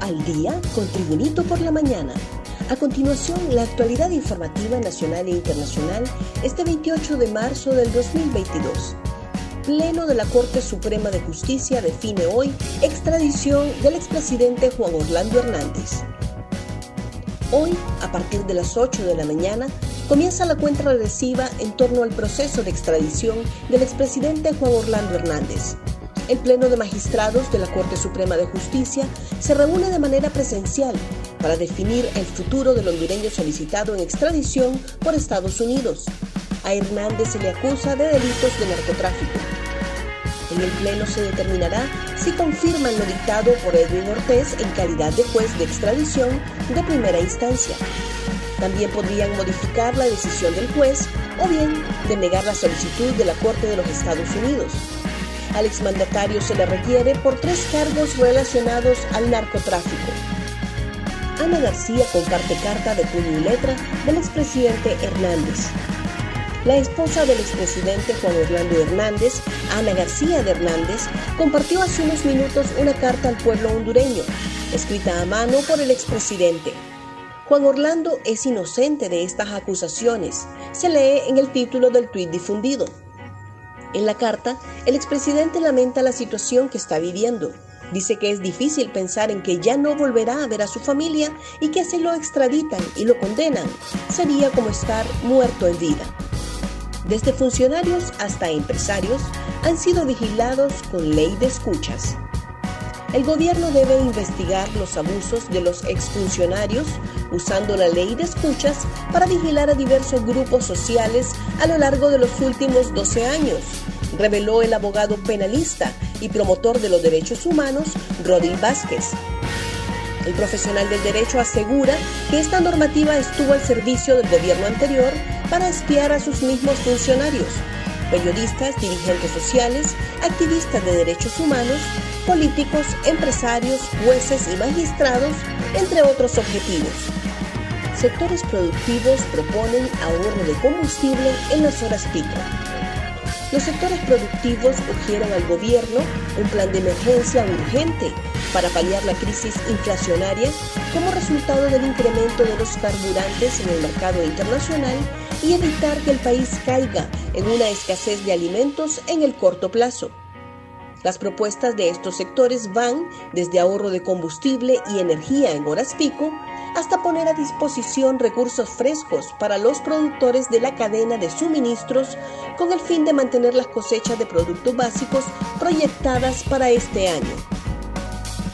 Al día con Tribunito por la mañana. A continuación, la actualidad informativa nacional e internacional este 28 de marzo del 2022. Pleno de la Corte Suprema de Justicia define hoy extradición del expresidente Juan Orlando Hernández. Hoy, a partir de las 8 de la mañana, comienza la cuenta regresiva en torno al proceso de extradición del expresidente Juan Orlando Hernández. El Pleno de Magistrados de la Corte Suprema de Justicia se reúne de manera presencial para definir el futuro del hondureño solicitado en extradición por Estados Unidos. A Hernández se le acusa de delitos de narcotráfico. En el Pleno se determinará si confirman lo dictado por Edwin Ortiz en calidad de juez de extradición de primera instancia. También podrían modificar la decisión del juez o bien denegar la solicitud de la Corte de los Estados Unidos. Al exmandatario se le requiere por tres cargos relacionados al narcotráfico. Ana García comparte carta de puño y letra del expresidente Hernández. La esposa del expresidente Juan Orlando Hernández, Ana García de Hernández, compartió hace unos minutos una carta al pueblo hondureño, escrita a mano por el expresidente. Juan Orlando es inocente de estas acusaciones, se lee en el título del tuit difundido. En la carta, el expresidente lamenta la situación que está viviendo. Dice que es difícil pensar en que ya no volverá a ver a su familia y que si lo extraditan y lo condenan, sería como estar muerto en vida. Desde funcionarios hasta empresarios han sido vigilados con ley de escuchas. El gobierno debe investigar los abusos de los exfuncionarios usando la ley de escuchas para vigilar a diversos grupos sociales a lo largo de los últimos 12 años, reveló el abogado penalista y promotor de los derechos humanos, Rodin Vázquez. El profesional del derecho asegura que esta normativa estuvo al servicio del gobierno anterior para espiar a sus mismos funcionarios, periodistas, dirigentes sociales, activistas de derechos humanos, políticos, empresarios, jueces y magistrados, entre otros objetivos. Sectores productivos proponen ahorro de combustible en las horas pico. Los sectores productivos urgieron al gobierno un plan de emergencia urgente para paliar la crisis inflacionaria como resultado del incremento de los carburantes en el mercado internacional y evitar que el país caiga en una escasez de alimentos en el corto plazo. Las propuestas de estos sectores van desde ahorro de combustible y energía en horas pico hasta poner a disposición recursos frescos para los productores de la cadena de suministros con el fin de mantener las cosechas de productos básicos proyectadas para este año.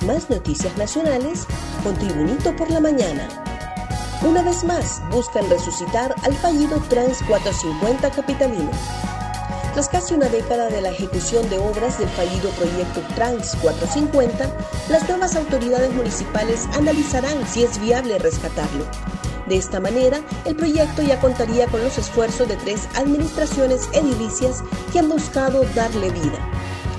Más noticias nacionales con Tribunito por la Mañana. Una vez más, buscan resucitar al fallido Trans 450 capitalino. Tras casi una década de la ejecución de obras del fallido proyecto Trans 450, las nuevas autoridades municipales analizarán si es viable rescatarlo. De esta manera, el proyecto ya contaría con los esfuerzos de tres administraciones edilicias que han buscado darle vida.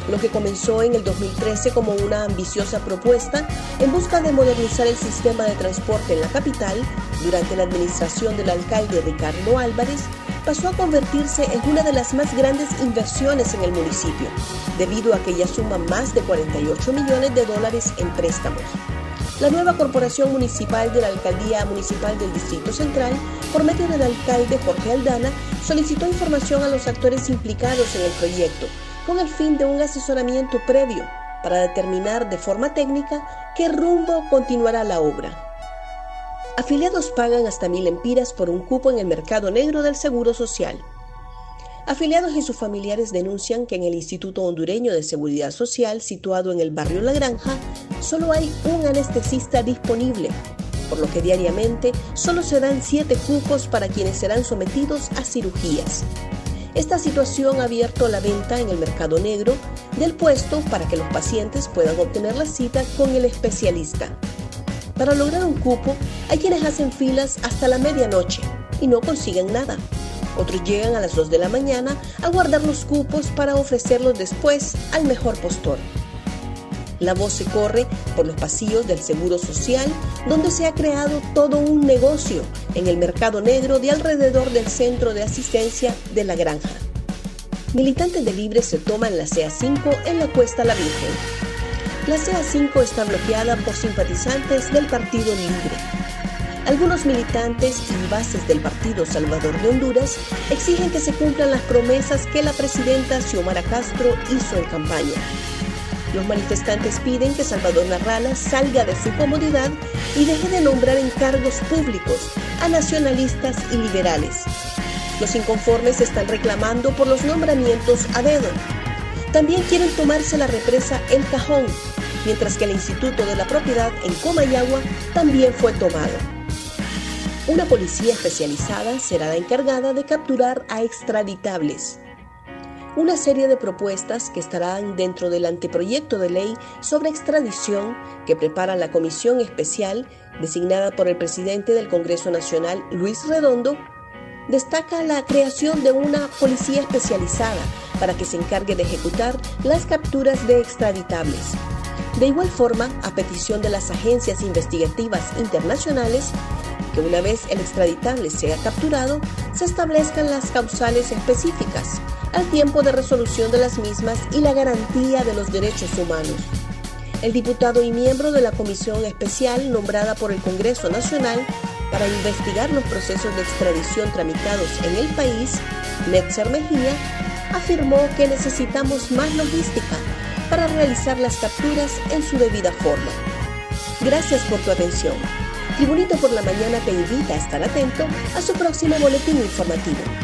Lo que comenzó en el 2013 como una ambiciosa propuesta en busca de modernizar el sistema de transporte en la capital durante la administración del alcalde Ricardo Álvarez, pasó a convertirse en una de las más grandes inversiones en el municipio, debido a que ya suma más de 48 millones de dólares en préstamos. La nueva corporación municipal de la Alcaldía Municipal del Distrito Central, por medio del alcalde Jorge Aldana, solicitó información a los actores implicados en el proyecto, con el fin de un asesoramiento previo para determinar de forma técnica qué rumbo continuará la obra. Afiliados pagan hasta mil empiras por un cupo en el mercado negro del Seguro Social. Afiliados y sus familiares denuncian que en el Instituto Hondureño de Seguridad Social, situado en el barrio La Granja, solo hay un anestesista disponible, por lo que diariamente solo se dan siete cupos para quienes serán sometidos a cirugías. Esta situación ha abierto la venta en el mercado negro del puesto para que los pacientes puedan obtener la cita con el especialista. Para lograr un cupo, hay quienes hacen filas hasta la medianoche y no consiguen nada. Otros llegan a las 2 de la mañana a guardar los cupos para ofrecerlos después al mejor postor. La voz se corre por los pasillos del Seguro Social, donde se ha creado todo un negocio en el mercado negro de alrededor del centro de asistencia de la granja. Militantes de Libre se toman la CA5 en la Cuesta La Virgen. La CA5 está bloqueada por simpatizantes del Partido Libre. Algunos militantes y bases del Partido Salvador de Honduras exigen que se cumplan las promesas que la presidenta Xiomara Castro hizo en campaña. Los manifestantes piden que Salvador Narrala salga de su comodidad y deje de nombrar en cargos públicos a nacionalistas y liberales. Los inconformes están reclamando por los nombramientos a dedo. También quieren tomarse la represa El Cajón, mientras que el Instituto de la Propiedad en Comayagua también fue tomado. Una policía especializada será la encargada de capturar a extraditables una serie de propuestas que estarán dentro del anteproyecto de ley sobre extradición que prepara la Comisión Especial designada por el presidente del Congreso Nacional, Luis Redondo, destaca la creación de una policía especializada para que se encargue de ejecutar las capturas de extraditables. De igual forma, a petición de las agencias investigativas internacionales, que una vez el extraditable sea capturado, se establezcan las causales específicas al tiempo de resolución de las mismas y la garantía de los derechos humanos. El diputado y miembro de la Comisión Especial nombrada por el Congreso Nacional para investigar los procesos de extradición tramitados en el país, Netzer Mejía, afirmó que necesitamos más logística para realizar las capturas en su debida forma. Gracias por tu atención. Tribunito por la Mañana te invita a estar atento a su próximo boletín informativo.